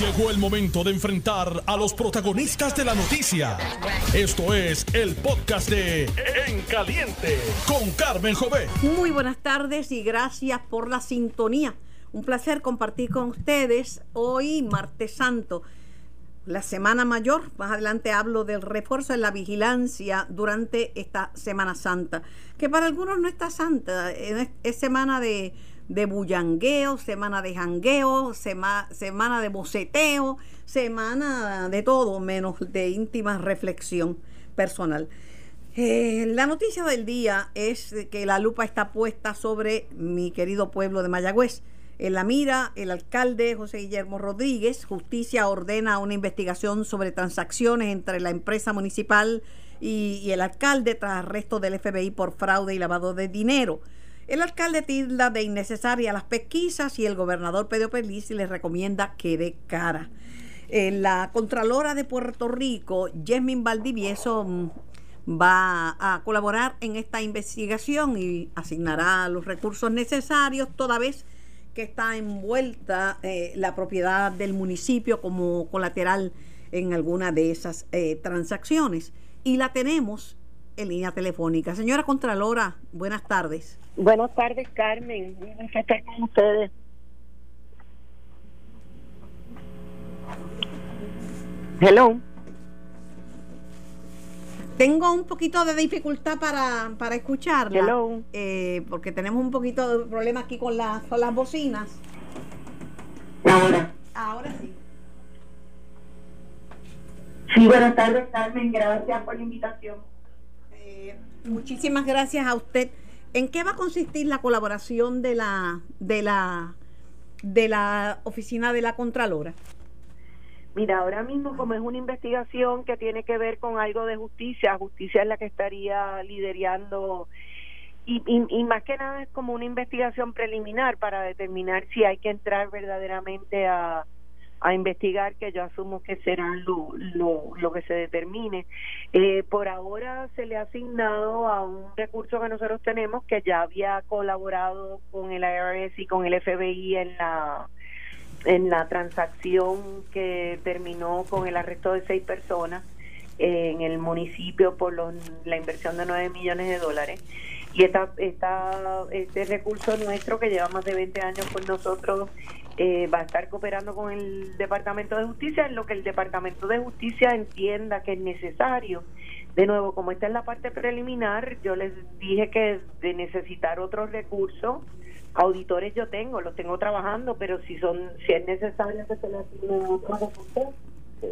Llegó el momento de enfrentar a los protagonistas de la noticia. Esto es el podcast de En Caliente con Carmen Jové. Muy buenas tardes y gracias por la sintonía. Un placer compartir con ustedes hoy, martes santo, la Semana Mayor. Más adelante hablo del refuerzo de la vigilancia durante esta Semana Santa, que para algunos no está santa, es semana de de bullangueo, semana de jangueo, semana de boceteo, semana de todo menos de íntima reflexión personal. Eh, la noticia del día es que la lupa está puesta sobre mi querido pueblo de Mayagüez. En la mira, el alcalde José Guillermo Rodríguez, justicia ordena una investigación sobre transacciones entre la empresa municipal y el alcalde tras arresto del FBI por fraude y lavado de dinero. El alcalde tilda de innecesaria las pesquisas y el gobernador Pedro Pelici le recomienda que dé cara. La Contralora de Puerto Rico, Jasmine Valdivieso, mm, va a colaborar en esta investigación y asignará los recursos necesarios toda vez que está envuelta eh, la propiedad del municipio como colateral en alguna de esas eh, transacciones. Y la tenemos en línea telefónica. Señora Contralora, buenas tardes. Buenas tardes, Carmen. que estar con ustedes. Hello. Tengo un poquito de dificultad para, para escucharla. Hello. Eh, porque tenemos un poquito de problema aquí con, la, con las bocinas. Ahora. Ahora sí. Sí, buenas tardes, Carmen. Gracias por la invitación. Muchísimas gracias a usted. ¿En qué va a consistir la colaboración de la de la de la oficina de la Contralora? Mira, ahora mismo como es una investigación que tiene que ver con algo de justicia, justicia es la que estaría liderando y, y, más que nada es como una investigación preliminar para determinar si hay que entrar verdaderamente a, a investigar, que yo asumo que será lo, lo, lo que se determine. Eh, por ahora se le ha asignado a un recurso que nosotros tenemos que ya había colaborado con el IRS y con el FBI en la en la transacción que terminó con el arresto de seis personas en el municipio por la inversión de nueve millones de dólares y esta, esta, este recurso nuestro que lleva más de 20 años con nosotros eh, va a estar cooperando con el Departamento de Justicia en lo que el Departamento de Justicia entienda que es necesario. De nuevo, como esta es la parte preliminar, yo les dije que de necesitar otros recursos, auditores yo tengo, los tengo trabajando, pero si son si es necesario que se les asigne otros recursos,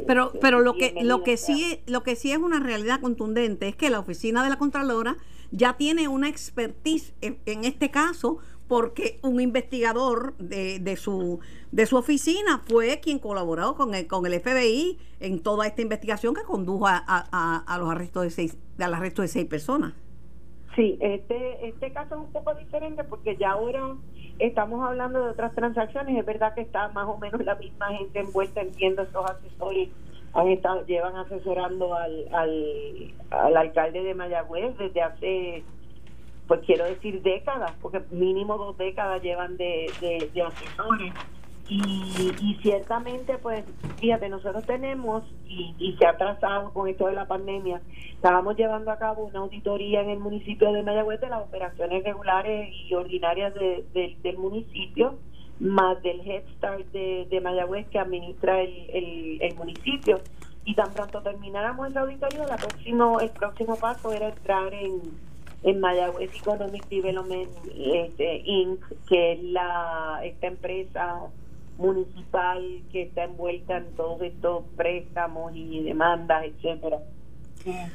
pero pero lo que lo que sí lo que sí es una realidad contundente es que la oficina de la contralora ya tiene una expertise en este caso porque un investigador de, de, su, de su oficina fue quien colaboró con el, con el FBI en toda esta investigación que condujo a, a, los arrestos de seis, al arresto de seis personas. Sí, este, este caso es un poco diferente porque ya ahora estamos hablando de otras transacciones. Es verdad que está más o menos la misma gente envuelta, entiendo, estos asesores han estado, llevan asesorando al, al, al alcalde de Mayagüez desde hace pues quiero decir décadas, porque mínimo dos décadas llevan de, de, asesores. Y, y, ciertamente, pues, fíjate, nosotros tenemos, y, y, se ha trazado con esto de la pandemia, estábamos llevando a cabo una auditoría en el municipio de Mayagüez de las operaciones regulares y ordinarias del municipio, más del Head Start de, de Mayagüez que administra el, el, el, municipio. Y tan pronto termináramos esa auditoría, la próximo, el próximo paso era entrar en en Mayagüez Economic Development este, Inc., que es la esta empresa municipal que está envuelta en todos estos préstamos y demandas, etcétera.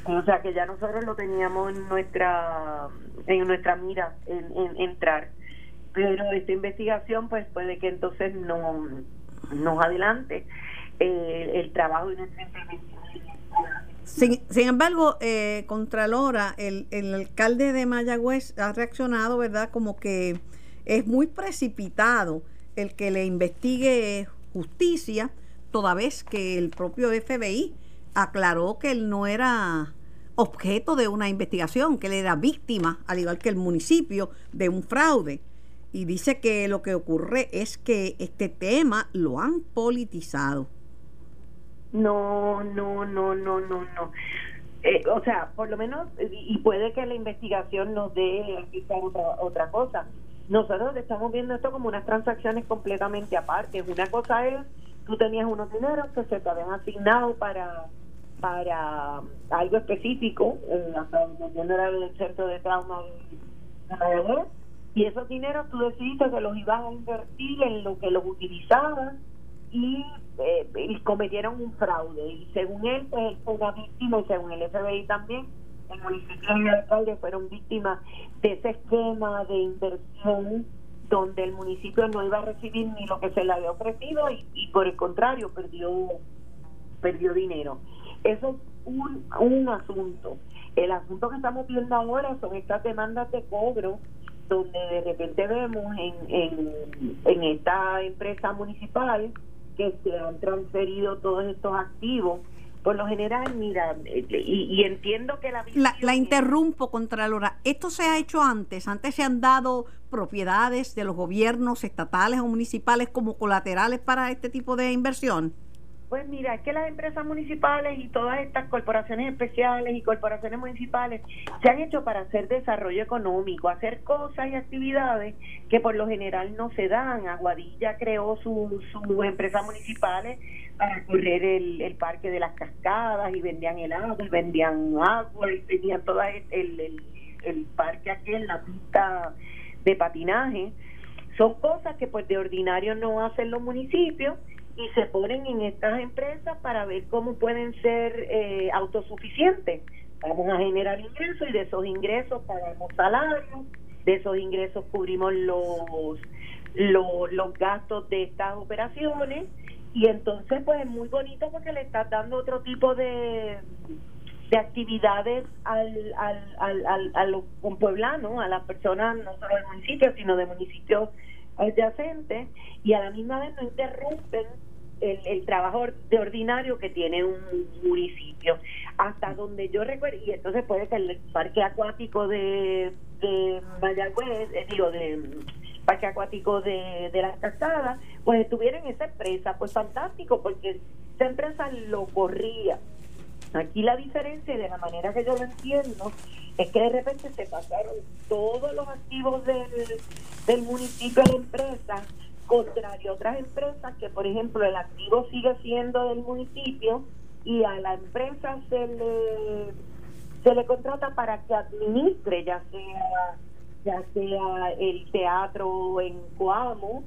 O sea que ya nosotros lo teníamos en nuestra en nuestra mira en, entrar. Pero esta investigación pues puede que entonces no nos adelante eh, el trabajo y nuestra intervención sin, embargo, eh, Contralora, el, el alcalde de Mayagüez ha reaccionado, ¿verdad? Como que es muy precipitado el que le investigue justicia, toda vez que el propio FBI aclaró que él no era objeto de una investigación, que él era víctima, al igual que el municipio, de un fraude. y dice que lo que ocurre es que este tema lo han politizado. No, no, no, no, no, no. Eh, o sea, por lo menos, y puede que la investigación nos dé otra, otra cosa. Nosotros estamos viendo esto como unas transacciones completamente aparte. Una cosa es, tú tenías unos dineros que se te habían asignado para para algo específico, eh, hasta centro de trauma de y esos dineros tú decidiste que los ibas a invertir en lo que los utilizabas y, eh, cometieron un fraude. Y según él, pues él fue una víctima y según el FBI también, el municipio y el alcalde fueron víctimas de ese esquema de inversión donde el municipio no iba a recibir ni lo que se le había ofrecido y, y por el contrario perdió perdió dinero. Eso es un, un asunto. El asunto que estamos viendo ahora son estas demandas de cobro donde de repente vemos en, en, en esta empresa municipal que se han transferido todos estos activos por lo general, mira, y, entiendo que la... La, la interrumpo, Contralora. ¿Esto se ha hecho antes? ¿Antes se han dado propiedades de los gobiernos estatales o municipales como colaterales para este tipo de inversión? Pues mira, es que las empresas municipales y todas estas corporaciones especiales y corporaciones municipales se han hecho para hacer desarrollo económico, hacer cosas y actividades que por lo general no se dan. Aguadilla creó sus su empresas municipales para correr el, parque de las cascadas y vendían helado, y vendían agua y tenían todo el, el, el parque aquel, la pista de patinaje. Son cosas que pues de ordinario no hacen los municipios y se ponen en estas empresas para ver cómo pueden ser eh, autosuficientes. Vamos a generar ingresos y de esos ingresos pagamos salarios, de esos ingresos cubrimos los, los, los gastos de estas operaciones y entonces pues es muy bonito porque le estás dando otro tipo de, de actividades al, al, al, al, a los pueblanos, a las personas no solo del municipio, sino de municipios adyacentes y a la misma vez no interrumpen el, el, trabajo de ordinario que tiene un municipio. Hasta donde yo recuerdo, y entonces puede ser el parque acuático de, de Mayagüez, eh, digo, de parque acuático de, de las casadas, pues estuvieron en esa empresa, pues fantástico, porque esa empresa lo corría. Aquí la diferencia, de la manera que yo lo entiendo, es que de repente se pasaron todos los activos del, del municipio a la empresa contrario a otras empresas que, por ejemplo, el activo sigue siendo del municipio y a la empresa se le se le contrata para que administre ya sea ya sea el teatro en Coamo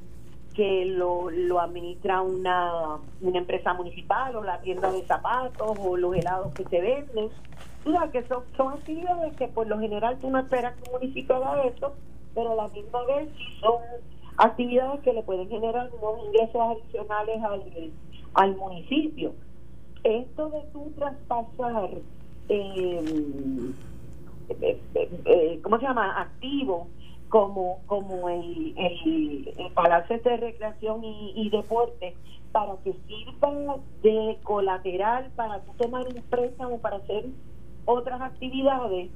que lo, lo administra una, una empresa municipal o la tienda de zapatos o los helados que se venden. Mira, que son, son actividades que por lo general tú no esperas que un municipio haga eso pero a la misma vez si son actividades que le pueden generar unos ingresos adicionales al, al municipio. Esto de tu traspasar, em, eh, eh, eh, ¿cómo se llama? Activo como como el, el, Palacio de Recreación y, y, Deporte para que sirva de colateral para tú tomar un préstamo para hacer otras actividades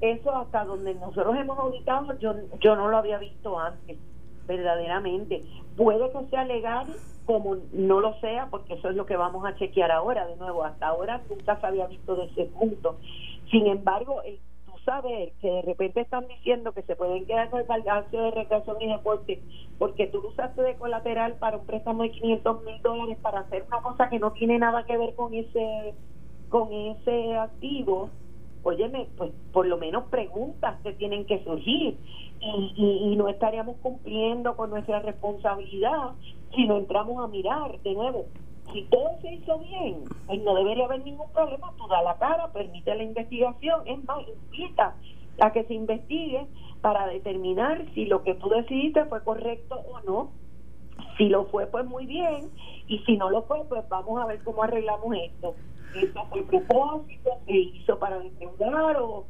eso hasta donde nosotros hemos auditado yo yo no lo había visto antes verdaderamente. Puede que sea legal, como no lo sea, porque eso es lo que vamos a chequear ahora, de nuevo, hasta ahora nunca se había visto de ese punto. Sin embargo, el tú saber que de repente están diciendo que se pueden quedar con el palacio de recreación y deporte porque tú lo usaste de colateral para un préstamo de 500 mil dólares para hacer una cosa que no tiene nada que ver con ese con ese activo, óyeme, pues por lo menos preguntas que tienen que surgir y, y, no estaríamos cumpliendo con nuestra responsabilidad si no entramos a mirar de nuevo. Si todo se hizo bien, pues no debería haber ningún problema. Tú da la cara, permite la investigación, es más, invita a que se investigue para determinar si lo que tú decidiste fue correcto o no. Si lo fue, pues muy bien. Y si no lo fue, pues vamos a ver cómo arreglamos esto. ¿Esto fue propósito? ¿Se hizo para defraudar? ¿O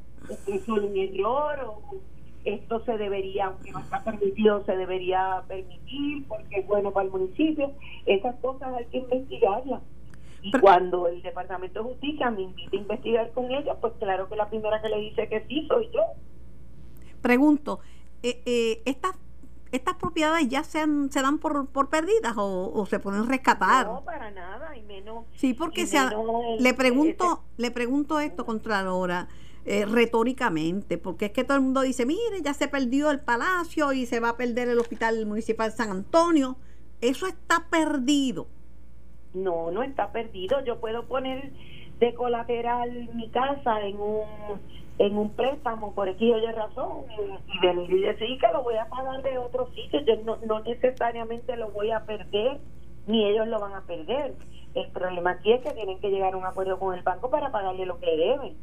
es solo un error? ¿O esto se debería, aunque no está permitido, se debería permitir porque es bueno para el municipio. Esas cosas hay que investigarlas. Y cuando el Departamento de Justicia me invita a investigar con ella, pues claro que la primera que le dice que sí soy yo. Pregunto, eh, eh, estas estas propiedades ya se, se dan por, por perdidas o, se pueden rescatar. No, para nada, y menos. Sí, porque se le pregunto, le pregunto esto, Contralora, eh, retóricamente, porque es que todo el mundo dice, mire, ya se perdió el palacio y se va a perder el hospital municipal de San Antonio. Eso está perdido. No, no está perdido. Yo puedo poner de colateral mi casa en un en un préstamo por aquí oye razón y, y decir que lo voy a pagar de otro sitio yo no, no necesariamente lo voy a perder ni ellos lo van a perder. El problema aquí es que tienen que llegar a un acuerdo con el banco para pagarle lo que deben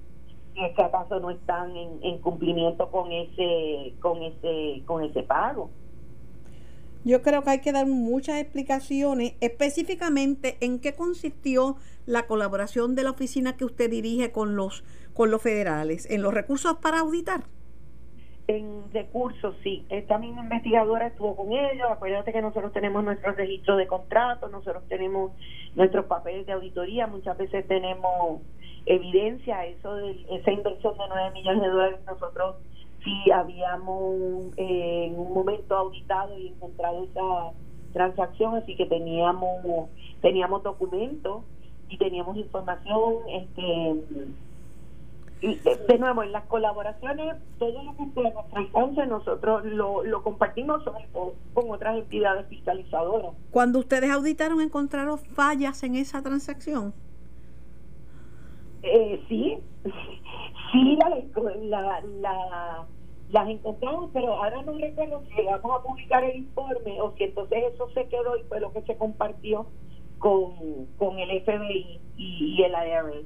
si es acaso no están en, en cumplimiento con ese con ese con ese pago yo creo que hay que dar muchas explicaciones específicamente en qué consistió la colaboración de la oficina que usted dirige con los con los federales, en los recursos para auditar. En recursos, sí. Esta misma investigadora estuvo con ellos. Acuérdate que nosotros tenemos nuestros registros de contratos, nosotros tenemos nuestros papeles de auditoría, muchas veces tenemos evidencia, eso de esa inversión de 9 millones de dólares, nosotros sí habíamos eh, en un momento auditado y encontrado esa transacción, así que teníamos teníamos documentos y teníamos información este y de, nuevo en las colaboraciones todo lo que nuestro alcance nosotros lo, lo compartimos con otras entidades fiscalizadoras cuando ustedes auditaron encontraron fallas en esa transacción eh, sí sí la, la, las encontramos pero ahora no recuerdo si vamos a publicar el informe o si entonces eso se quedó y fue lo que se compartió con, el FBI y, el IRS.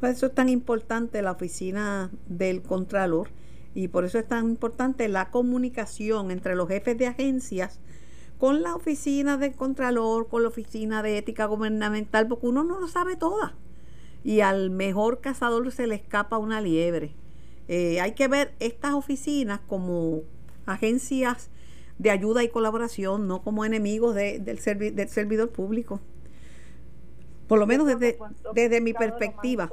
Por eso es tan importante la oficina del Contralor y por eso es tan importante la comunicación entre los jefes de agencias con la oficina del Contralor, con la oficina de ética gubernamental, porque uno no lo sabe toda. Y al mejor cazador se le escapa una liebre. Eh, hay que ver estas oficinas como agencias de ayuda y colaboración, no como enemigos del, del servidor público. Por lo menos desde, desde mi perspectiva.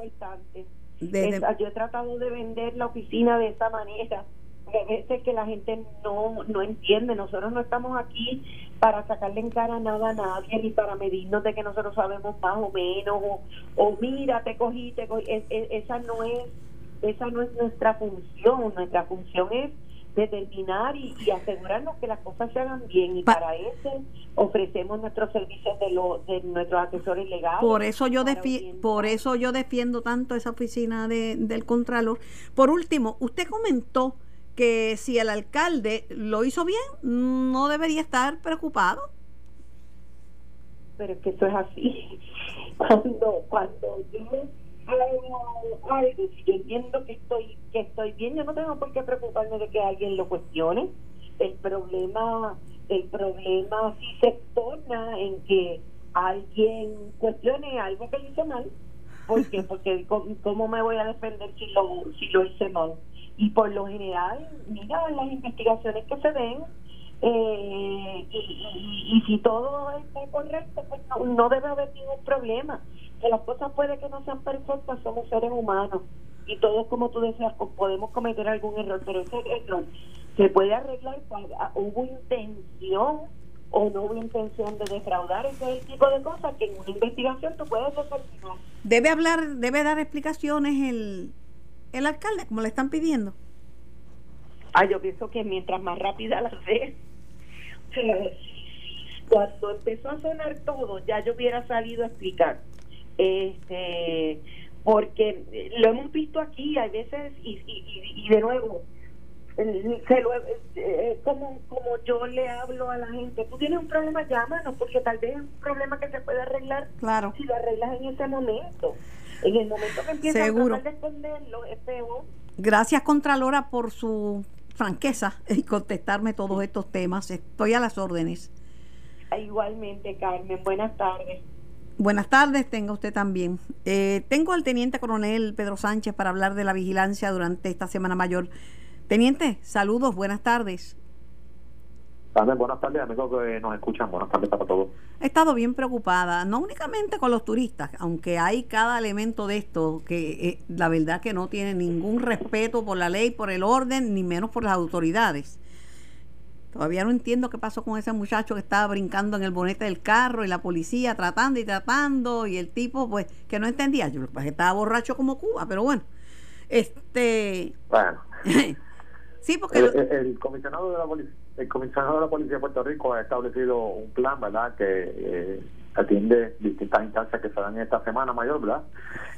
yo he tratado de vender la oficina de esta manera. A veces que la gente no, no entiende. Nosotros no estamos aquí para sacarle en cara nada a nadie ni para medirnos de que nosotros sabemos más o menos o, o mira te cogí, te cogí. esa no es esa no es nuestra función nuestra función es determinar y, asegurarnos que las cosas se hagan bien y para eso ofrecemos nuestros servicios de, lo, de nuestros asesores legales. Por eso yo por eso yo defiendo tanto esa oficina de, del contralor. Por último, usted comentó que si el alcalde lo hizo bien, no debería estar preocupado. Pero es que eso es así. Cuando cuando yo algo, si yo entiendo que estoy, que estoy bien, yo no tengo por qué preocuparme de que alguien lo cuestione. El problema, el problema sí se torna en que alguien cuestione algo que hice mal. ¿Por qué? Porque ¿cómo me voy a defender si lo, si lo hice mal? Y por lo general, mira las investigaciones que se ven, eh, y, y, si todo está correcto, pues no, no debe haber ningún problema que las cosas puede que no sean perfectas, somos seres humanos y todos, como tú decías, podemos cometer algún error, pero ese error se puede arreglar cuando hubo intención o no hubo intención de defraudar, ese es el tipo de cosas que en una investigación tú puedes determinar. Debe hablar, debe dar explicaciones el, el alcalde, como le están pidiendo. Ah, yo pienso que mientras más rápida las ve, cuando empezó a sonar todo, ya yo hubiera salido a explicar este porque lo hemos visto aquí hay veces y, y, de nuevo se lo, eh, como como yo le hablo a la gente tú tienes un problema llámanos porque tal vez es un problema que se puede arreglar claro. si lo arreglas en ese momento en el momento que empiezas Seguro. a esconderlo es peor. Gracias Contralora por su franqueza y contestarme todos estos temas. Estoy a las órdenes. Igualmente Carmen buenas tardes Buenas tardes, tenga usted también. Eh, tengo al teniente coronel Pedro Sánchez para hablar de la vigilancia durante esta Semana Mayor. Teniente, saludos, buenas tardes. buenas tardes, amigos que nos escuchan. Buenas tardes para todos. He estado bien preocupada, no únicamente con los turistas, aunque hay cada elemento de esto que eh, la verdad que no tiene ningún respeto por la ley, por el orden, ni menos por las autoridades. Todavía no entiendo qué pasó con ese muchacho que estaba brincando en el bonete del carro y la policía tratando y tratando y el tipo pues que no entendía. Yo que estaba borracho como Cuba, pero bueno. Este Bueno. sí, porque el, el- el comisionado de la policía el comisionado de la policía de Puerto Rico ha establecido un plan verdad que eh, atiende distintas instancias que se dan esta semana mayor verdad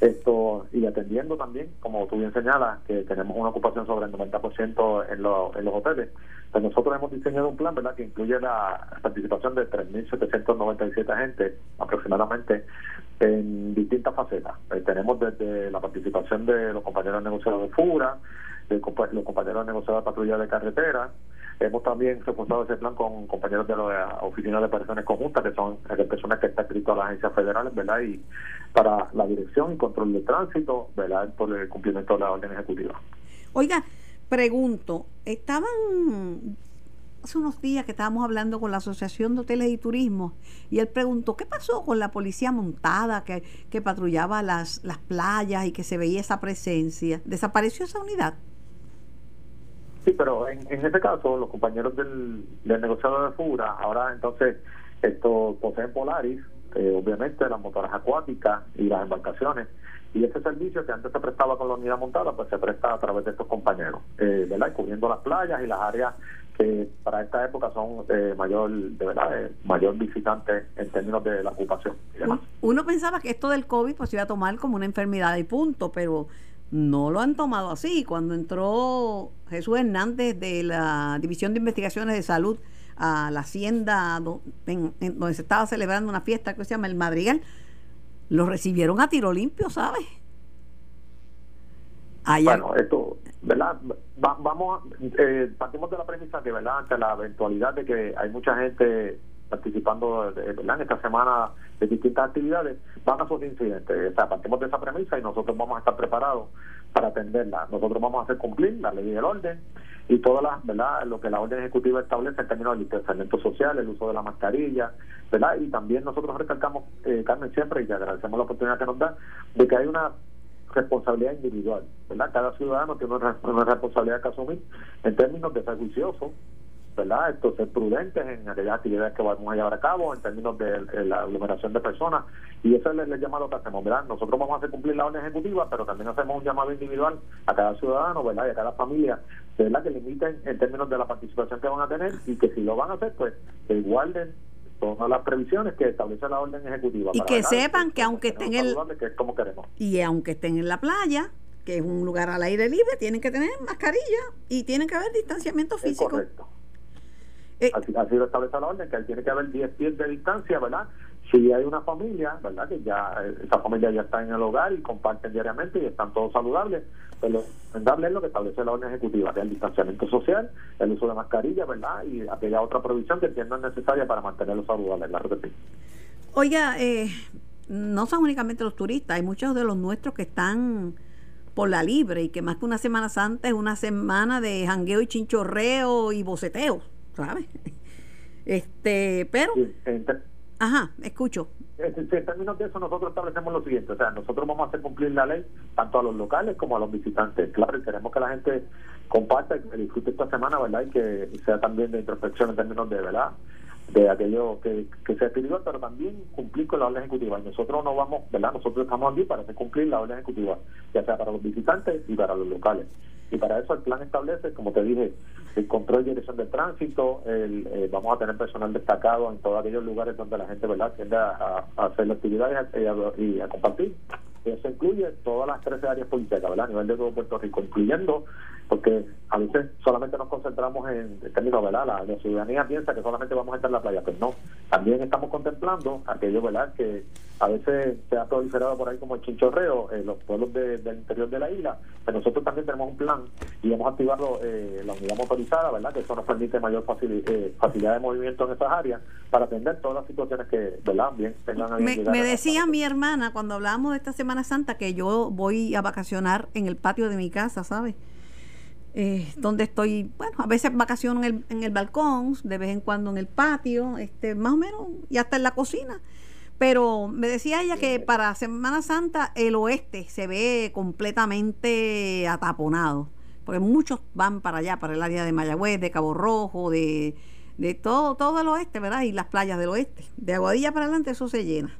esto y atendiendo también como tú bien señalas que tenemos una ocupación sobre el 90% en, los en los hoteles. Pues nosotros hemos diseñado un plan verdad que incluye la participación de 3.797 agentes aproximadamente en distintas facetas. Eh, tenemos desde la participación de los compañeros negociadores de FURA los compañeros negociadores de patrulla de carretera Hemos también reforzado ese plan con compañeros de la Oficina de Operaciones Conjuntas, que son eh, personas que están escritas a las agencias federales, ¿verdad? Y para la dirección y control de tránsito, ¿verdad? Por el cumplimiento de la orden ejecutiva. Oiga, pregunto, estaban hace unos días que estábamos hablando con la Asociación de Hoteles y Turismo y él preguntó, ¿qué pasó con la policía montada que, que patrullaba las, las playas y que se veía esa presencia? ¿Desapareció esa unidad? Sí, pero en, en caso, los compañeros del, del negociador de FURA, ahora entonces, esto poseen Polaris, obviamente las motoras acuáticas y las embarcaciones. Y ese servicio que antes se prestaba con la unidad montada, pues se presta a través de estos compañeros, eh, ¿verdad? Y cubriendo las playas y las áreas que para esta época son eh, mayor, de verdad, eh, mayor visitante en términos de la ocupación. Uno pensaba que esto del COVID pues iba a tomar como una enfermedad y punto, pero no lo han tomado así. Cuando entró Jesús Hernández de la División de Investigaciones de Salud a la hacienda en- en donde se estaba celebrando una fiesta que se llama el Madrigal, lo recibieron a tiro limpio, ¿sabes? Allá, Bueno, esto, ¿verdad? Va- vamos, eh, partimos de la premisa que, ¿verdad? Ante la eventualidad de que hay mucha gente participando, ¿verdad? En esta semana de distintas actividades, van a surgir incidentes. O sea, partimos de esa premisa y nosotros vamos a estar preparados para atenderla. Nosotros vamos a hacer cumplir la ley y el orden y todas las, ¿verdad? Lo que la orden ejecutiva establece en términos del distanciamiento social, el uso de la mascarilla, ¿verdad? Y también nosotros recalcamos, eh, Carmen, siempre, y te agradecemos la oportunidad que nos da, de que hay una responsabilidad individual, ¿verdad? Cada ciudadano tiene una, una responsabilidad que asumir en términos de ser juicioso, ¿verdad? Esto, ser prudentes en aquellas actividades que vamos a llevar a cabo, en términos de, la aglomeración de personas, y eso es el, el llamado que hacemos, ¿verdad? Nosotros vamos a hacer cumplir la orden ejecutiva, pero también hacemos un llamado individual a cada ciudadano, ¿verdad? Y a cada familia, ¿verdad? Que limiten en términos de la participación que van a tener y que si lo van a hacer, pues que guarden todas las previsiones que establece la orden ejecutiva. Y para, que sepan que aunque estén en el- saludables, que es como queremos. y aunque estén en la playa, que es un lugar al aire libre, tienen que tener mascarilla y tienen que haber distanciamiento Es físico. correcto. Eh, Así, así lo establece la orden, que tiene que haber 10 pies de distancia, ¿verdad? Si hay una familia, ¿verdad? Que ya eh, esa familia ya está en el hogar y comparten diariamente y están todos saludables, pues lo recomendable es lo que establece la orden ejecutiva, que es el distanciamiento social, el uso de mascarilla, ¿verdad? Y aquella otra provisión que entiendan necesaria para mantenerlos saludables, claro que sí. Oiga, eh, no son únicamente los turistas, hay muchos de los nuestros que están por la libre y que más que una Semana Santa es una semana de jangueo y chinchorreo y boceteo, ¿sabes? Este, pero, Sí, ajá, escucho. En en términos de eso, nosotros establecemos lo siguiente, o sea, nosotros vamos a hacer cumplir la ley tanto a los locales como a los visitantes. Claro, y queremos que la gente comparta y que disfrute esta semana, ¿verdad? Y que sea también de introspección en términos de, ¿verdad? De aquello que, que sea espiritual, pero también cumplir con la orden ejecutiva. Y nosotros no vamos, ¿verdad? Nosotros estamos aquí para hacer cumplir la orden ejecutiva, ya sea para los visitantes y para los locales. Y para eso el plan establece, como te dije, el control y dirección del tránsito, el, eh, vamos a tener personal destacado en todos aquellos lugares donde la gente verdad tiende a, hacer actividades y a, y a compartir. Eso incluye todas las 13 áreas políticas, ¿verdad? A nivel de todo Puerto Rico, incluyendo, porque a veces solamente nos concentramos en, en términos, ¿verdad? La, la ciudadanía piensa que solamente vamos a estar en la playa, pues no. También estamos contemplando aquello, ¿verdad? Que a veces se ha proliferado por ahí como el chinchorreo, eh, los pueblos de- del interior de la isla, pero nosotros también tenemos un plan y hemos activado eh, la unidad motorizada, ¿verdad? Que eso nos permite mayor facili- eh, facilidad de movimiento en esas áreas para atender todas las situaciones que, ¿verdad? Bien, tengan Me, me decía mi hermana cuando hablábamos de esta Semana Santa que yo voy a vacacionar en el patio de mi casa, ¿sabes? Eh, donde estoy, bueno, a veces vacaciono en el, en el balcón, de vez en cuando en el patio, este, más o menos, y hasta en la cocina. Pero me decía ella que para Semana Santa el oeste se ve completamente ataponado, porque muchos van para allá, para el área de Mayagüez, de Cabo Rojo, de, de todo, todo el oeste, ¿verdad? Y las playas del oeste. De Aguadilla para adelante eso se llena.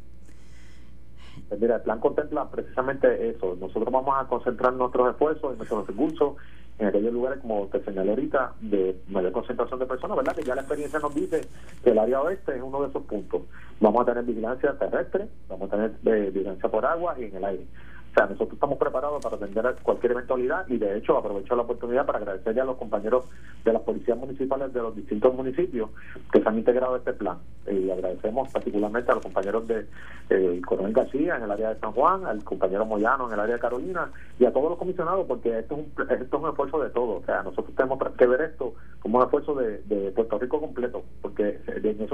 Pues mira, el plan contempla precisamente eso. Nosotros vamos a concentrar nuestros esfuerzos y nuestros recursos en aquellos lugares, como te señalé ahorita, de mayor concentración de personas, ¿verdad? Que ya la experiencia nos dice que el área oeste es uno de esos puntos. Vamos a tener vigilancia terrestre, vamos a tener eh, vigilancia por agua y en el aire sea, nosotros estamos preparados para atender cualquier eventualidad y de hecho aprovecho la oportunidad para agradecerle a los compañeros de las policías municipales de los distintos municipios que se han integrado a este plan. Y agradecemos particularmente a los compañeros de eh, Coronel García en el área de San Juan, al compañero Moyano en el área de Carolina y a todos los comisionados porque esto es un, esto es un esfuerzo de todos. O sea, nosotros tenemos que ver esto como un esfuerzo de Puerto Rico completo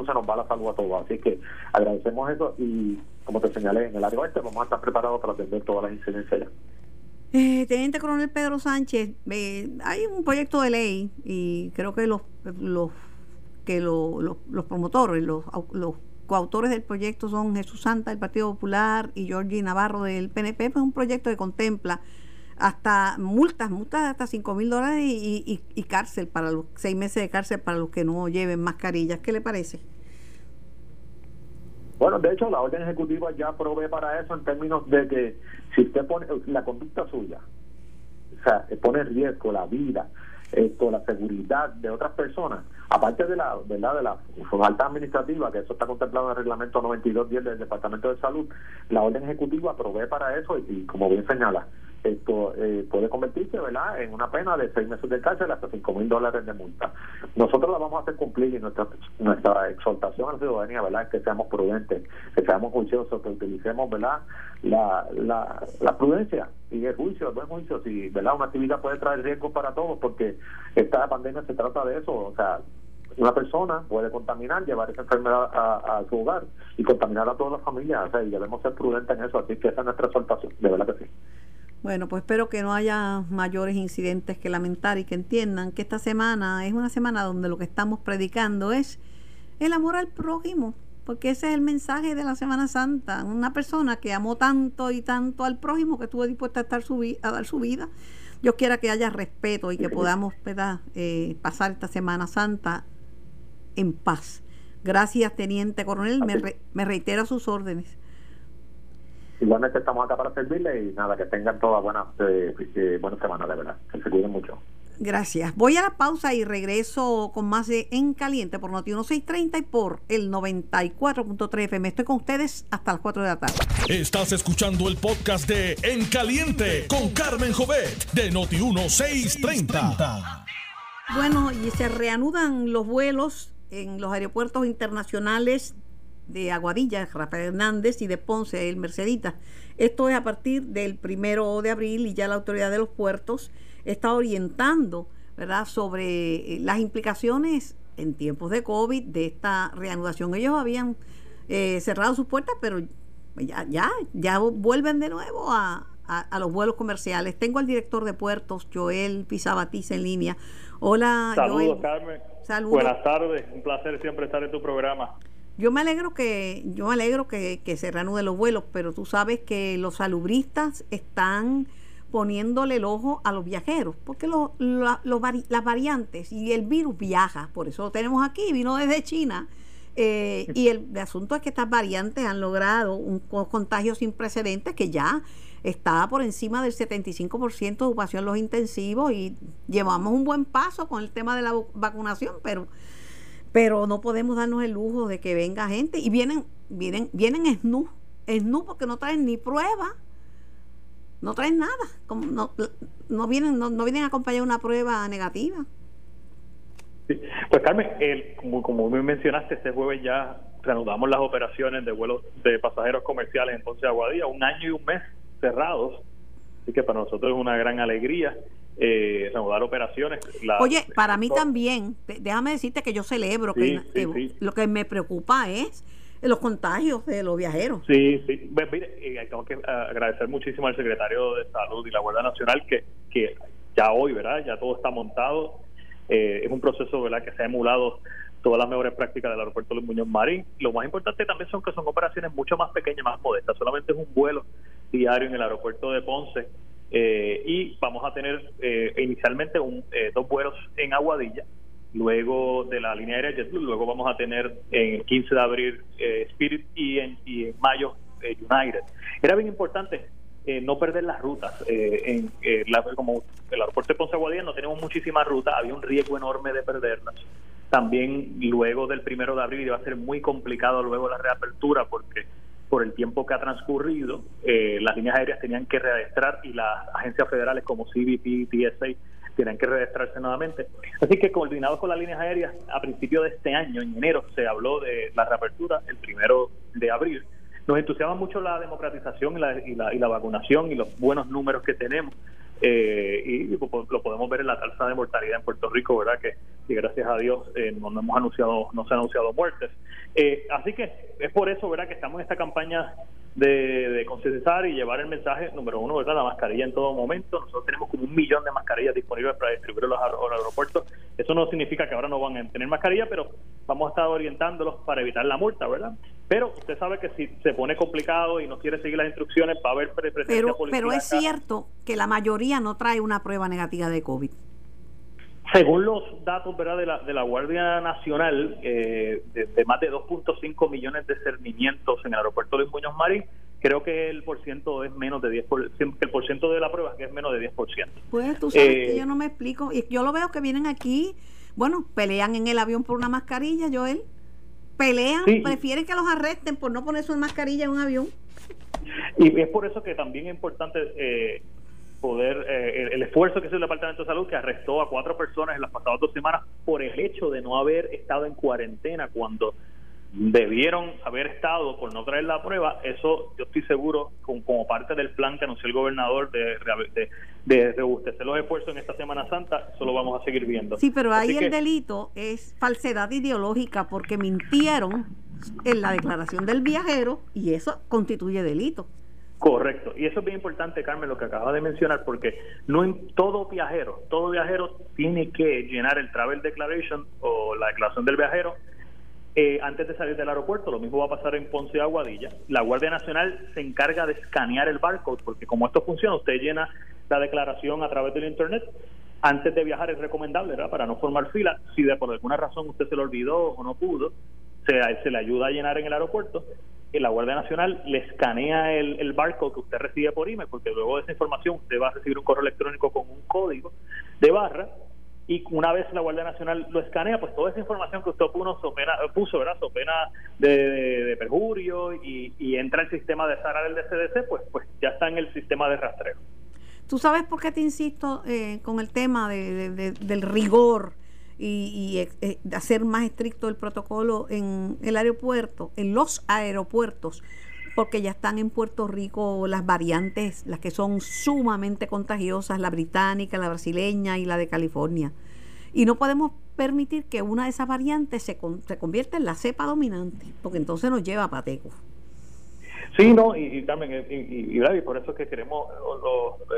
se nos va la salud a todos. Así que agradecemos eso y como te señalé, en el área oeste vamos a estar preparados para atender todas las incidencias ya. Eh, Teniente Coronel Pedro Sánchez, hay un proyecto de ley y creo que los, los que los, promotores, los, los coautores del proyecto son Jesús Santa del Partido Popular y Georgie Navarro del PNP, es un proyecto que contempla hasta multas, multas hasta 5 mil dólares y, y, y, cárcel para los seis meses de cárcel para los que no lleven mascarillas. ¿Qué le parece? Bueno, de hecho, la orden ejecutiva ya provee para eso en términos de que si usted pone la conducta suya, o sea, pone en riesgo la vida, esto, la seguridad de otras personas, aparte de la, ¿verdad? de la falta administrativa, que eso está contemplado en el reglamento 9210 del Departamento de Salud, la orden ejecutiva provee para eso y como bien señala, esto eh, puede convertirse ¿verdad? en una pena de seis meses de cárcel hasta cinco mil dólares de multa. Nosotros la vamos a hacer cumplir y nuestra, nuestra exhortación a la ciudadanía ¿verdad? es que seamos prudentes, que seamos juiciosos, que utilicemos ¿verdad? La, la, la prudencia y el juicio, el buen juicio. Si ¿verdad? una actividad puede traer riesgos para todos, porque esta pandemia se trata de eso. O sea, una persona puede contaminar, llevar esa enfermedad a, a, su hogar y contaminar a toda la familia. O sea, y debemos ser prudentes en eso. Así que esa es nuestra exhortación, de verdad que sí. Bueno, pues espero que no haya mayores incidentes que lamentar y que entiendan que esta semana es una semana donde lo que estamos predicando es el amor al prójimo, porque ese es el mensaje de la Semana Santa. Una persona que amó tanto y tanto al prójimo que estuvo dispuesta a, estar su a dar su vida. Yo quiera que haya respeto y que podamos eh, pasar esta Semana Santa en paz. Gracias, Teniente Coronel. Me, me reitero sus órdenes. Igualmente estamos acá para servirle y nada, que tengan todas buenas, eh, eh, buenas semanas, de verdad. Que se cuiden mucho. Gracias. Voy a la pausa y regreso con más de En Caliente por Noti 1630 y por el 94.3 FM. Estoy con ustedes hasta las 4 de la tarde. Estás escuchando el podcast de En Caliente con Carmen Jovet de Noti 1630. Bueno, y se reanudan los vuelos en los aeropuertos internacionales de Aguadilla, Rafael Hernández, y de Ponce, el Mercedita. Esto es a partir del primero de abril y ya la autoridad de los puertos está orientando ¿verdad? sobre eh, las implicaciones en tiempos de COVID de esta reanudación. Ellos habían eh, cerrado sus puertas, pero ya, ya, ya vuelven de nuevo a, a, los vuelos comerciales. Tengo al director de puertos, Joel Pizabatiz, en línea. Hola, Saludos, Carmen. Saludos. Buenas tardes, un placer siempre estar en tu programa. Yo me alegro que yo me alegro que, se reanuden los vuelos, pero tú sabes que los salubristas están poniéndole el ojo a los viajeros, porque las variantes y el virus viaja, por eso lo tenemos aquí, vino desde China. Eh, y el, asunto es que estas variantes han logrado un contagio sin precedentes que ya está por encima del 75% de ocupación en los intensivos y llevamos un buen paso con el tema de la vacunación, pero pero no podemos darnos el lujo de que venga gente y vienen vienen vienen esnú esnú porque no traen ni prueba no traen nada como no, no vienen no, vienen a acompañar una prueba negativa. Pues Carmen el, como, como mencionaste este jueves ya reanudamos las operaciones de vuelos de pasajeros comerciales entonces Aguadilla un año y un mes cerrados así que para nosotros es una gran alegría eh, reanudar operaciones. Oye, para mí también, déjame decirte que yo celebro que, lo que me preocupa es los contagios de los viajeros. Sí, sí. Pues, mire, eh, tengo que agradecer muchísimo al secretario de Salud y la Guardia Nacional que, que ya hoy, ¿verdad? Ya todo está montado. Eh, es un proceso, ¿verdad? Que se ha emulado todas las mejores prácticas del aeropuerto de Muñoz Marín. Lo más importante también son que son operaciones mucho más pequeñas, más modestas. Solamente es un vuelo diario en el aeropuerto de Ponce y vamos a tener inicialmente un, dos vuelos en Aguadilla, luego de la línea aérea JetBlue, luego vamos a tener en el 15 de abril Spirit y en, y en mayo United. Era bien importante eh, no perder las rutas. Eh, en eh, la, como el aeropuerto de Ponce Aguadilla no tenemos muchísimas rutas, había un riesgo enorme de perderlas. También luego del primero de abril iba a ser muy complicado luego la reapertura porque por el tiempo que ha transcurrido, las líneas aéreas tenían que readestrar y las agencias federales como CBP y TSA tienen que registrarse nuevamente. Así que coordinados con las líneas aéreas, a principio de este año, en enero, se habló de la reapertura el primero de abril nos entusiasma mucho la democratización y la, y la, y la vacunación y los buenos números que tenemos. Eh, y lo podemos ver en la tasa de mortalidad en Puerto Rico, ¿verdad? Que, gracias a Dios eh, no, hemos anunciado, no se han anunciado muertes. Eh, así que es por eso, ¿verdad? Que estamos en esta campaña de, de concientizar y llevar el mensaje, número uno, ¿verdad? La mascarilla en todo momento. Nosotros tenemos como un millón de mascarillas disponibles para distribuir los, los aeropuertos. Eso no significa que ahora no van a tener mascarilla, pero vamos a estar orientándolos para evitar la multa, ¿verdad? Pero usted sabe que si se pone complicado y no quiere seguir las instrucciones, va a haber presencia pero, Pero es cierto que la mayoría no trae una prueba negativa de COVID. Según los datos ¿verdad? De, la, de la Guardia Nacional, eh, de, más de 2.5 millones de cernimientos en el aeropuerto de Muñoz Marín, creo que el porciento es menos de 10%, el porciento de la prueba es menos de 10%. Pues tú sabes que eh, yo no me explico, y yo lo veo que vienen aquí, bueno, pelean en el avión por una mascarilla, Joel, pelean, prefieren que los arresten por no poner su mascarilla en un avión. Y es por eso que también es importante eh, poder, eh, el, esfuerzo que hizo el Departamento de Salud, que arrestó a cuatro personas en las pasadas dos semanas por el hecho de no haber estado en cuarentena cuando debieron haber estado por no traer la prueba, eso yo estoy seguro, como, parte del plan que anunció el gobernador de, de, de rebustecer los esfuerzos en esta Semana Santa, eso lo vamos a seguir viendo. Sí, pero ahí el delito es falsedad ideológica porque mintieron en la declaración del viajero y eso constituye delito. Correcto, y eso es bien importante, Carmen, lo que acaba de mencionar, porque no en todo viajero, todo viajero tiene que llenar el Travel Declaration o la declaración del viajero eh, antes de salir del aeropuerto. Lo mismo va a pasar en Ponce Aguadilla. La Guardia Nacional se encarga de escanear el barcode, porque como esto funciona, usted llena la declaración a través del Internet. Antes de viajar es recomendable, ¿verdad? Para no formar fila. Si de por alguna razón usted se lo olvidó o no pudo, se le ayuda a llenar en el aeropuerto la Guardia Nacional le escanea el, el barcode que usted recibe por email, porque luego de esa información usted va a recibir un correo electrónico con un código de barra y una vez la Guardia Nacional lo escanea, pues toda esa información que usted puso, pena, puso ¿verdad? So pena de, perjurio y, entra el sistema de SARA del DCDC, pues, pues ya está en el sistema de rastreo. ¿Tú sabes por qué te insisto eh, con el tema de, del rigor y, eh, hacer más estricto el protocolo en el aeropuerto, en los aeropuertos, porque ya están en Puerto Rico las variantes, las que son sumamente contagiosas, la británica, la brasileña y la de California. Y no podemos permitir que una de esas variantes se, se convierta en la cepa dominante, porque entonces nos lleva a pateco. Sí, no, y, también, y, y, por eso es que queremos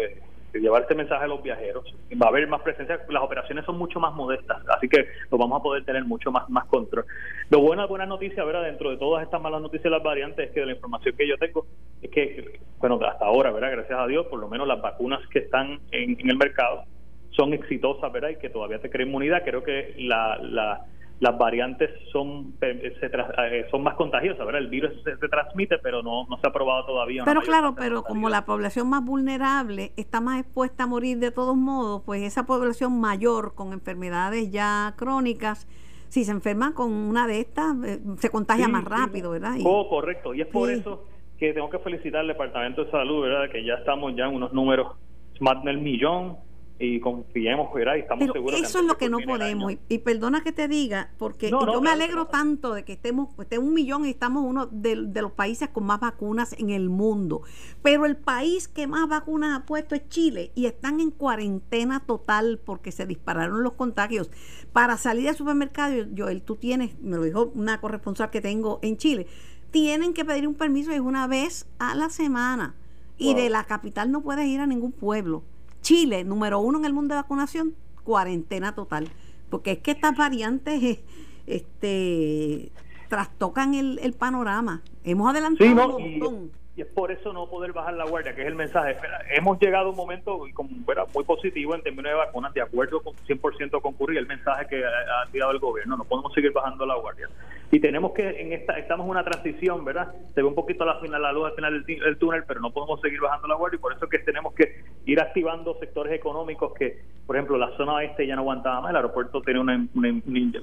eh, llevar este mensaje a los viajeros. Va a haber más presencia, las operaciones son mucho más modestas, así que lo vamos a poder tener mucho más, más control. Lo bueno, buena noticia, ¿verdad? Dentro de todas estas malas noticias las variantes, es que de la información que yo tengo, es que, bueno, hasta ahora, ¿verdad? Gracias a Dios, por lo menos las vacunas que están en, en el mercado son exitosas, ¿verdad? Y que todavía te crea inmunidad. Creo que la, la las variantes son eh, eh, son más contagiosas, ¿verdad? El virus se, transmite, pero no, no se ha probado todavía. Pero claro, pero como la población más vulnerable está más expuesta a morir de todos modos, pues esa población mayor con enfermedades ya crónicas, si se enferma con una de estas, eh, se contagia más rápido, ¿verdad? oh, correcto, y es por eso que tengo que felicitar al Departamento de Salud, ¿verdad? Que ya estamos ya en unos números más del millón y confiemos, ¿verdad? Y estamos seguros eso es lo que no podemos. Y, perdona que te diga, porque yo me alegro tanto de que estemos, este un millón y estamos uno de, los países con más vacunas en el mundo. Pero el país que más vacunas ha puesto es Chile y están en cuarentena total porque se dispararon los contagios. Para salir al supermercado, Joel, tú tienes, me lo dijo una corresponsal que tengo en Chile, tienen que pedir un permiso es una vez a la semana. Y de la capital no puedes ir a ningún pueblo Chile, número uno en el mundo de vacunación, cuarentena total. Porque es que estas variantes eh, este, trastocan el, panorama. Hemos adelantado un montón. y es por eso no poder bajar la guardia, que es el mensaje. hemos llegado a un momento como, muy positivo en términos de vacunas, de acuerdo con 100% concurrir el mensaje que ha, ha tirado el gobierno, no podemos seguir bajando la guardia. Y tenemos que, en esta estamos en una transición, ¿verdad? Se ve un poquito la, final, la luz al final del, túnel, pero no podemos seguir bajando la guardia y por eso es que tenemos que ir activando sectores económicos que, por ejemplo, la zona oeste ya no aguantaba más, el aeropuerto tiene una,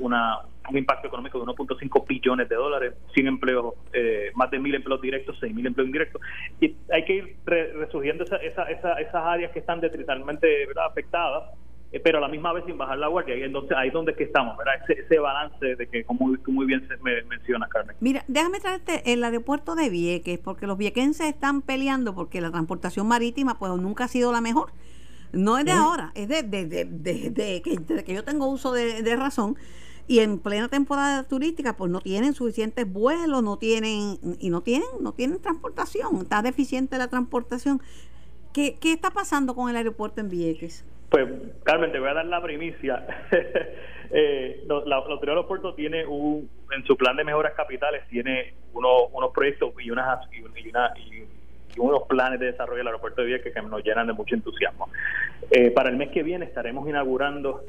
una un impacto económico de 1.5 billones de dólares, 100 empleos, eh, más de mil empleos directos, 6 mil empleos indirectos. Y hay que ir resurgiendo esa, esa, esas áreas que están detritalmente afectadas, eh, pero a la misma vez sin bajar la guardia. Y entonces ahí es donde que estamos, ¿verdad? Ese, balance de que, como tú muy bien se me menciona, Carmen. Mira, déjame traerte el aeropuerto de Vieques, porque los viequenses están peleando porque la transportación marítima pues nunca ha sido la mejor. No es de ahora, es de, de, de, de que, que, yo tengo uso de razón y en plena temporada turística pues no tienen suficientes vuelos, no tienen y no tienen no tienen transportación, está deficiente la transportación. ¿Qué, qué está pasando con el aeropuerto en Vieques? Pues Carmen, te voy a dar la primicia. eh, la, Autoridad de los tiene un, en su plan de mejoras capitales tiene uno, unos proyectos y unas y, una, y, unos planes de desarrollo del aeropuerto de Vieques que nos llenan de mucho entusiasmo. Eh, para el mes que viene estaremos inaugurando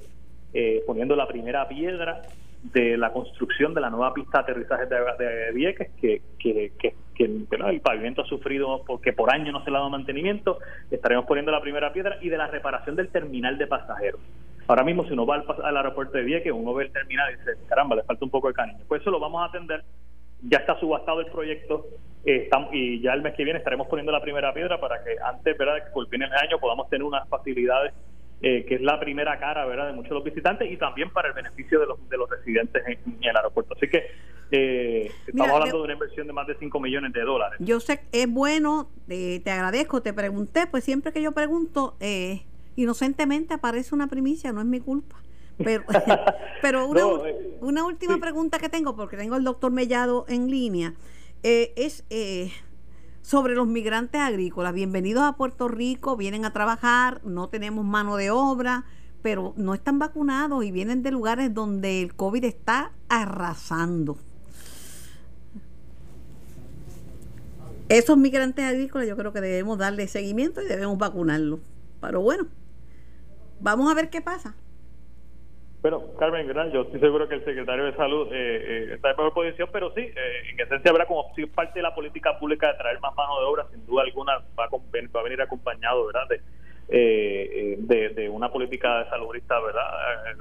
eh, poniendo la primera piedra de la construcción de la nueva pista de aterrizaje de, Vieques, que, que, que, el pavimento ha sufrido porque por año no se le ha dado mantenimiento, estaremos poniendo la primera piedra y de la reparación del terminal de pasajeros. Ahora mismo, si uno va al, aeropuerto de Vieques, uno ve el terminal y dice, caramba, le falta un poco de cariño. Pues eso lo vamos a atender. Ya está subastado el proyecto eh, y ya el mes que viene estaremos poniendo la primera piedra para que antes ¿verdad? que culmine el año podamos tener unas facilidades eh, que es la primera cara ¿verdad? de muchos de los visitantes y también para el beneficio de los, de los residentes en, el aeropuerto. Así que eh, estamos hablando de una inversión de más de 5 millones de dólares. Yo sé es bueno, te agradezco, te pregunté, pues siempre que yo pregunto, eh, inocentemente aparece una primicia, no es mi culpa. Pero, pero una, una última pregunta que tengo, porque tengo el doctor Mellado en línea, es sobre los migrantes agrícolas. Bienvenidos a Puerto Rico, vienen a trabajar, no tenemos mano de obra, pero no están vacunados y vienen de lugares donde el COVID está arrasando. Esos migrantes agrícolas yo creo que debemos darle seguimiento y debemos vacunarlos. Pero bueno, vamos a ver qué pasa. Bueno, Carmen, yo estoy seguro que el secretario de Salud eh, eh, está en mejor posición, pero sí, eh, en esencia habrá como si parte de la política pública de traer más mano de obra, sin duda alguna va a, va a venir acompañado, ¿verdad? De, de, una política de saludista, ¿verdad?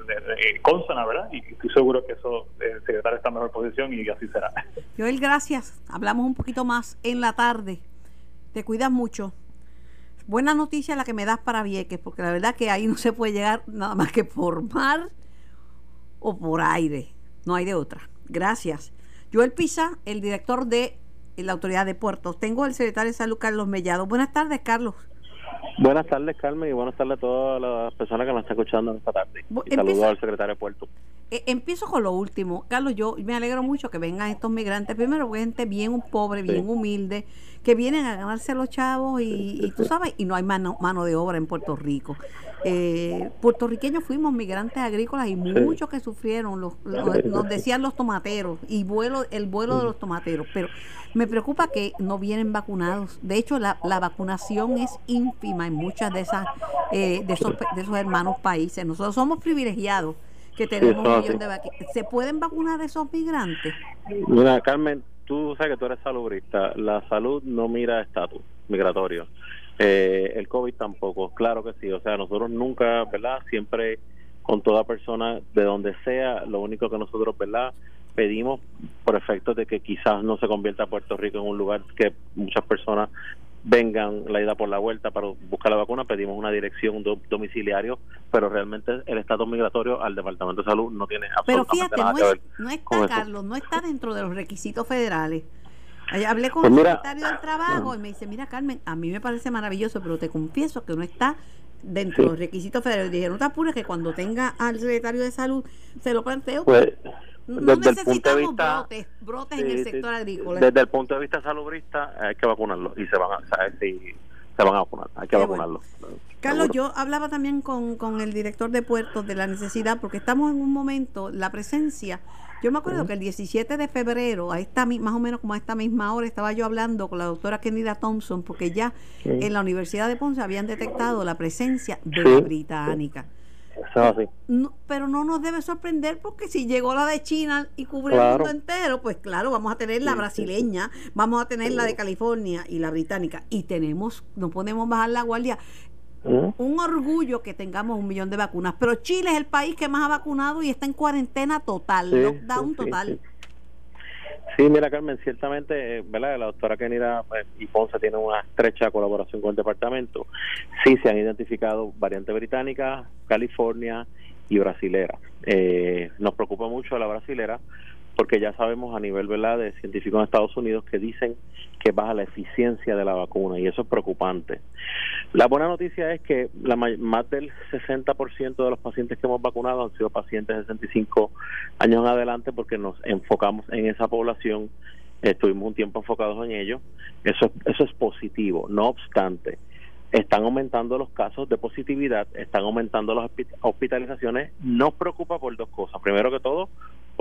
De, consona, ¿verdad? Y estoy seguro que eso, el secretario está en mejor posición y así será. Joel, gracias. Hablamos un poquito más en la tarde. Te cuidas mucho. Buena noticia la que me das para Vieques, porque la verdad que ahí no se puede llegar nada más que por mar o por aire. No hay de otra. Gracias. Joel Pisa, el director de la Autoridad de Puertos. Tengo el secretario de Salud, Carlos Mellado. Buenas tardes, Carlos. Buenas tardes, Carmen, y buenas tardes a todas las personas que nos están escuchando esta tarde. Y saludos al secretario de Puertos. Eh, empiezo con lo último. Carlos, yo me alegro mucho que vengan estos migrantes. Primero, gente bien pobre, bien humilde, que vienen a ganarse los chavos y, tú sabes, y no hay mano, mano de obra en Puerto Rico. Eh, puertorriqueños fuimos migrantes agrícolas y muchos que sufrieron, los, nos decían los tomateros y vuelo el vuelo de los tomateros, pero me preocupa que no vienen vacunados. De hecho, la, la vacunación es ínfima en muchas de esas eh, de, esos, de esos hermanos países. Nosotros somos privilegiados que tenemos un millón de ¿Se pueden vacunar esos migrantes? Mira, Carmen, tú sabes que tú eres salubrista. La salud no mira estatus migratorio. Eh, el COVID tampoco, claro que sí. O sea, nosotros nunca, ¿verdad? Siempre con toda persona, de donde sea, lo único que nosotros, ¿verdad? Pedimos por efecto de que quizás no se convierta Puerto Rico en un lugar que muchas personas vengan la ida por la vuelta para buscar la vacuna, pedimos una dirección domiciliario, pero realmente el estado migratorio al Departamento de Salud no tiene absolutamente pero fíjate, nada no, es, está, Carlos, no está dentro de los requisitos federales. Hablé con pues el secretario del Trabajo y me dice, mira Carmen, a mí me parece maravilloso, pero te confieso que no está dentro de los requisitos federales. Dije, no te apures que cuando tenga al secretario de Salud se lo planteo. Pues, no desde el punto de vista brotes, brotes en el sector agrícola. Desde el punto de vista salubrista hay que vacunarlo y se van a, saber si se van a vacunar, hay que vacunarlo. Carlos, yo hablaba también con, con el director de puertos de la necesidad porque estamos en un momento, la presencia Yo me acuerdo que el 17 de febrero, a esta más o menos como a esta misma hora, estaba yo hablando con la doctora Kenida Thompson, porque ya en la Universidad de Ponce habían detectado la presencia de la británica. Pero no nos debe sorprender porque si llegó la de China y cubre el mundo entero, pues claro, vamos a tener la brasileña, vamos a tener la de California y la británica. Y tenemos, no podemos bajar la guardia. Un orgullo que tengamos un millón de vacunas, pero Chile es el país que más ha vacunado y está en cuarentena total, lockdown total. Sí, mira Carmen, ciertamente, eh, ¿verdad? La doctora Kenira pues, y Ponce tienen una estrecha colaboración con el departamento. Sí, se han identificado variantes británicas, California y brasilera. Eh, nos preocupa mucho la brasilera porque ya sabemos a nivel ¿verdad? de científicos en Estados Unidos que dicen que baja la eficiencia de la vacuna y eso es preocupante. La buena noticia es que la, más del 60% de los pacientes que hemos vacunado han sido pacientes de 65 años en adelante porque nos enfocamos en esa población, estuvimos un tiempo enfocados en ello, eso, eso es positivo, no obstante están aumentando los casos de positividad, están aumentando las hospitalizaciones. Nos preocupa por dos cosas. Primero que todo,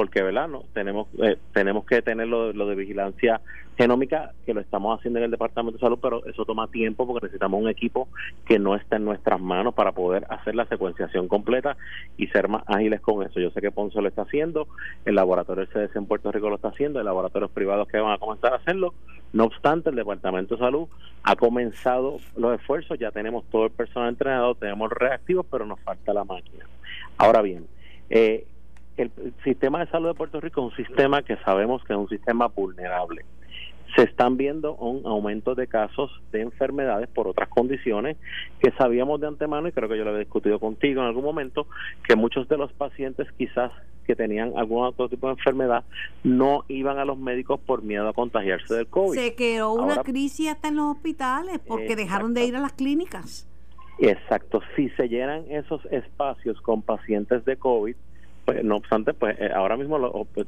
porque verdad no tenemos eh, tenemos que tener lo, de vigilancia genómica que lo estamos haciendo en el departamento de salud pero eso toma tiempo porque necesitamos un equipo que no está en nuestras manos para poder hacer la secuenciación completa y ser más ágiles con eso. Yo sé que Ponce lo está haciendo el laboratorio CDC en Puerto Rico lo está haciendo hay laboratorios privados que van a comenzar a hacerlo. No obstante el departamento de salud ha comenzado los esfuerzos ya tenemos todo el personal entrenado tenemos reactivos pero nos falta la máquina. Ahora bien eh, el sistema de salud de Puerto Rico es un sistema que sabemos que es un sistema vulnerable. Se están viendo un aumento de casos de enfermedades por otras condiciones que sabíamos de antemano y creo que yo lo había discutido contigo en algún momento que muchos de los pacientes quizás que tenían algún otro tipo de enfermedad no iban a los médicos por miedo a contagiarse del COVID. Se creó una crisis hasta en los hospitales porque dejaron de ir a las clínicas. Exacto, si se llenan esos espacios con pacientes de COVID, pues, no obstante, pues eh, ahora mismo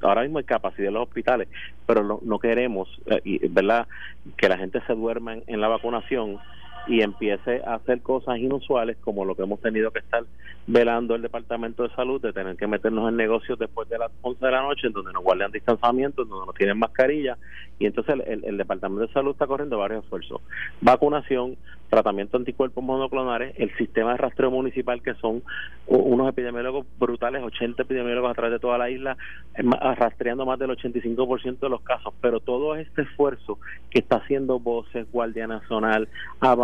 ahora mismo hay capacidad en los hospitales, pero no, no queremos, eh, ¿verdad?, que la gente se duerma en, la vacunación y empiece a hacer cosas inusuales como lo que hemos tenido que estar velando el Departamento de Salud, de tener que meternos en negocios después de las 11 de la noche, en donde nos guardan distanciamiento, en donde no tienen mascarilla, y entonces el, Departamento de Salud está corriendo varios esfuerzos. Vacunación, tratamiento anticuerpos monoclonales, el sistema de rastreo municipal, que son unos epidemiólogos brutales, 80 epidemiólogos a través de toda la isla, rastreando más del 85% de los casos. Pero todo este esfuerzo que está haciendo Voces, Guardia Nacional,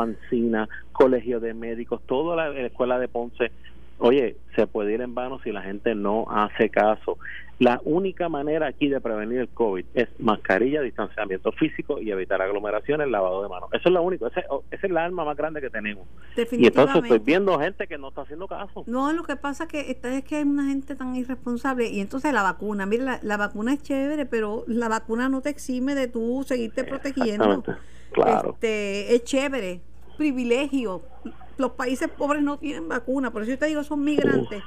Avancina, Colegio de Médicos, toda la escuela de Ponce, oye, se puede ir en vano si la gente no hace caso. La única manera aquí de prevenir el COVID es mascarilla, distanciamiento físico y evitar aglomeraciones, lavado de manos. Eso es lo único, ese, esa es la arma más grande que tenemos. Y entonces estoy viendo gente que no está haciendo caso. No, lo que pasa que es que hay una gente tan irresponsable y entonces la vacuna, mira, la, vacuna es chévere, pero la vacuna no te exime de tú seguirte protegiendo. Claro. Este, es chévere, privilegio. Los países pobres no tienen vacuna, por eso yo te digo, son migrantes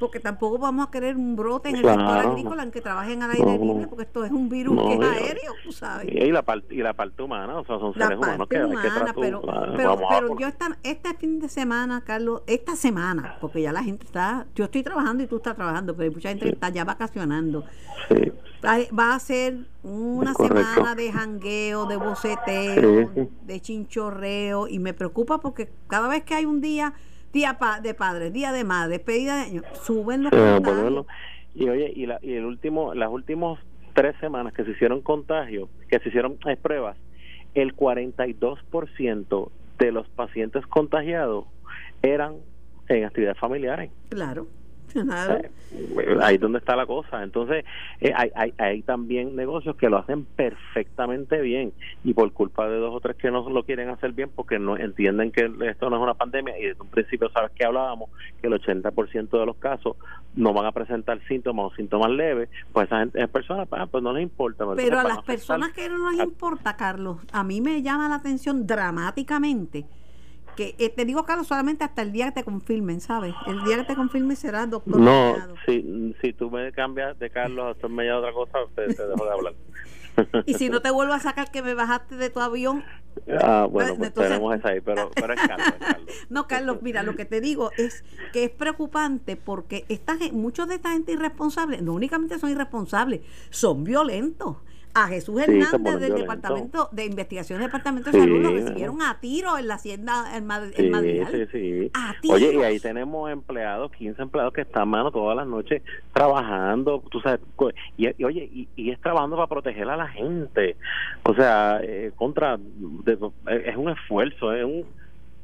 porque tampoco vamos a querer un brote en el sector agrícola en que trabajen al aire libre, porque esto es un virus que es aéreo, tú sabes. Y la, parte, y la parte humana, o sea, son seres humanos que, humana, que pero, pero, pero yo esta, este fin de semana, Carlos, esta semana, porque ya la gente está, yo estoy trabajando y tú estás trabajando, pero hay mucha gente que está ya vacacionando. Sí. Va a ser una semana de jangueo, de boceteo, de chinchorreo, y me preocupa porque cada vez que hay un día día de padres, día de madre, despedida de año, suben los contagios. Y oye, y, la, y el último, las últimas tres semanas que se hicieron contagios, que se hicieron pruebas, el 42% de los pacientes contagiados eran en actividades familiares. Claro. Eh, ahí es donde está la cosa. Entonces, eh, hay, hay, hay, también negocios que lo hacen perfectamente bien y por culpa de dos o tres que no lo quieren hacer bien porque no entienden que esto no es una pandemia y desde un principio sabes que hablábamos que el 80% de los casos no van a presentar síntomas o síntomas leves, pues esa esas personas pues, pues no les importa. Pero a las personas que no les importa, Carlos, a mí me llama la atención dramáticamente eh, te digo, Carlos, solamente hasta el día que te confirmen, ¿sabes? El día que te confirmen será doctor. No, si, si tú me cambias de Carlos a de otra cosa, te, dejo de hablar. y si no te vuelvo a sacar que me bajaste de tu avión Ah, bueno, pues tenemos esa ahí, pero, pero es Carlos, No, Carlos, mira, lo que te digo es que es preocupante porque esta, muchos de esta gente irresponsable, no únicamente son irresponsables, son violentos a Jesús Hernández del Departamento de Investigación del Departamento de Salud lo recibieron a tiro en la hacienda en, Madrid. Sí, sí, Oye, y ahí tenemos empleados, 15 empleados que están mano todas las noches trabajando, tú sabes, y, oye, y, es trabajando para proteger a la gente. O sea, eh, contra es un esfuerzo, es un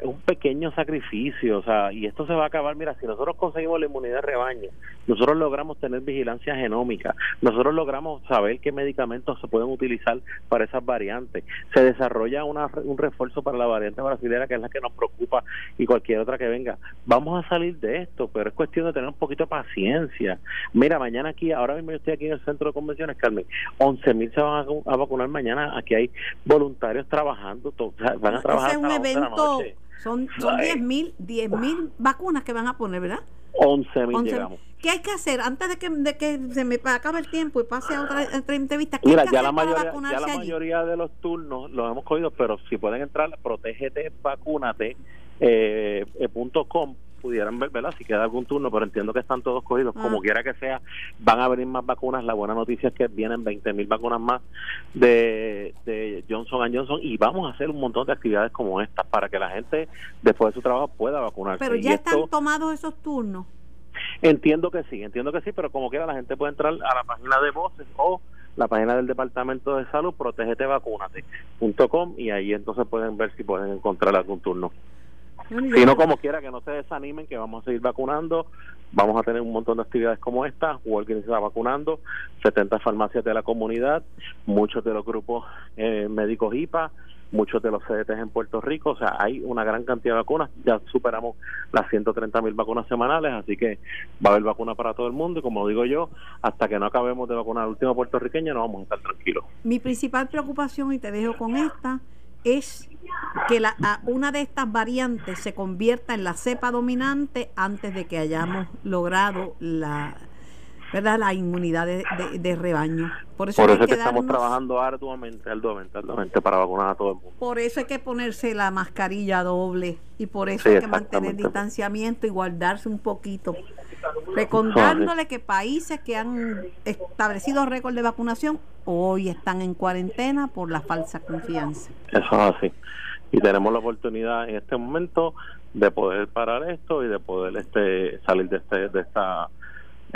un pequeño sacrificio, o sea, y esto se va a acabar, mira, si nosotros conseguimos la inmunidad de rebaño, nosotros logramos tener vigilancia genómica, nosotros logramos saber qué medicamentos se pueden utilizar para esas variantes, se desarrolla una, un refuerzo para la variante brasileña que es la que nos preocupa y cualquier otra que venga, vamos a salir de esto, pero es cuestión de tener un poquito de paciencia. Mira, mañana aquí, ahora mismo yo estoy aquí en el centro de convenciones, Carmen, 11 mil se van a, vacunar mañana, aquí hay voluntarios trabajando, van a trabajar hasta un evento son, son 10 mil mil vacunas que van a poner, ¿verdad? 11 mil llegamos. ¿Qué hay que hacer antes de que, de que se me acabe el tiempo y pase a otra, entrevista? Mira, ya, la mayoría, ya la mayoría de los turnos los hemos cogido, pero si pueden entrar, protégete, vacúnate, eh, eh, punto com pudieran ver, ¿verdad? Si queda algún turno, pero entiendo que están todos cogidos. Ah. Como quiera que sea, van a venir más vacunas. La buena noticia es que vienen 20 mil vacunas más de, de Johnson Johnson y vamos a hacer un montón de actividades como estas para que la gente, después de su trabajo, pueda vacunarse. Pero ya están tomados esos turnos. Entiendo que sí, entiendo que sí, pero como quiera la gente puede entrar a la página de voces o la página del Departamento de Salud, protegetevacunate.com y ahí entonces pueden ver si pueden encontrar algún turno. Si no, como quiera, que no se desanimen, que vamos a seguir vacunando. Vamos a tener un montón de actividades como esta. Walgreens está vacunando, 70 farmacias de la comunidad, muchos de los grupos eh, médicos IPA, muchos de los CDTs en Puerto Rico. O sea, hay una gran cantidad de vacunas. Ya superamos las 130 mil vacunas semanales, así que va a haber vacuna para todo el mundo. Y como digo yo, hasta que no acabemos de vacunar al último puertorriqueño, no vamos a estar tranquilos. Mi principal preocupación, y te dejo con esta, es que la, una de estas variantes se convierta en la cepa dominante antes de que hayamos logrado la verdad la inmunidad de, rebaño. Por eso, es que, estamos trabajando arduamente, arduamente arduamente para vacunar a todo el mundo. Por eso hay que ponerse la mascarilla doble y por eso hay que mantener distanciamiento y guardarse un poquito. Recordándole que países que han establecido récord de vacunación hoy están en cuarentena por la falsa confianza. Eso es así. Y tenemos la oportunidad en este momento de poder parar esto y de poder este salir de este de esta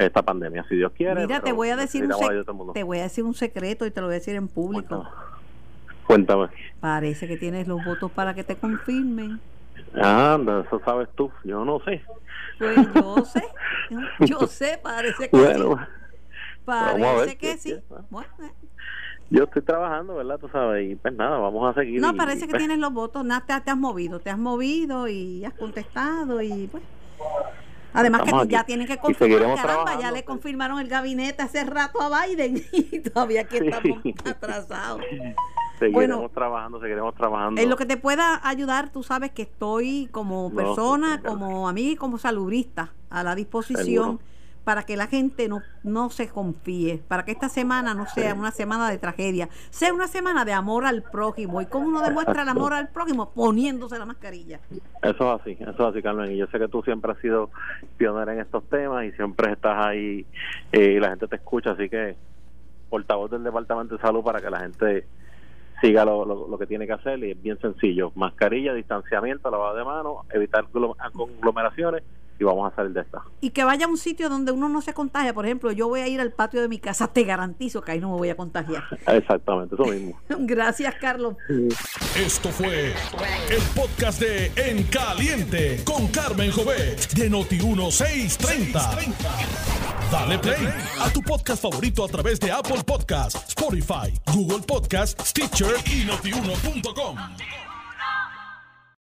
esta pandemia, si Dios quiere. Mira, te voy a decir un te voy a decir un secreto y te lo voy a decir en público. Cuéntame. Parece que tienes los votos para que te confirmen. Anda, eso sabes tú, yo no sé. Pues yo sé, yo sé, parece que sí. Parece que sí. Bueno, eh. Yo estoy trabajando, ¿verdad? Tú sabes, y pues nada, vamos a seguir. No, parece que pues tienes los votos, nada, te, has movido, te has movido y has contestado y pues... Además que ya tienen que confirmar, caramba, ya le confirmaron el gabinete hace rato a Biden y todavía aquí estamos atrasados. Seguiremos trabajando, seguiremos trabajando. En lo que te pueda ayudar, tú sabes que estoy como persona, como amiga y como salubrista a la disposición para que la gente no, no se confíe, para que esta semana no sea una semana de tragedia, sea una semana de amor al prójimo. ¿Y cómo uno demuestra el amor al prójimo? Poniéndose la mascarilla. Eso es así, eso es así, Carmen. Y yo sé que tú siempre has sido pionera en estos temas y siempre estás ahí eh, y la gente te escucha, así que portavoz del Departamento de Salud para que la gente siga lo, lo, que tiene que hacer y es bien sencillo. Mascarilla, distanciamiento, lavado de manos, evitar conglomeraciones y vamos a salir de esta. Y que vaya a un sitio donde uno no se contagia. Por ejemplo, yo voy a ir al patio de mi casa, te garantizo que ahí no me voy a contagiar. Exactamente, eso mismo. Gracias, Carlos. Esto fue el podcast de En Caliente con Carmen Jovet de Noti1630. Dale play a tu podcast favorito a través de Apple Podcasts, Spotify, Google Podcasts, Stitcher y notiuno.com.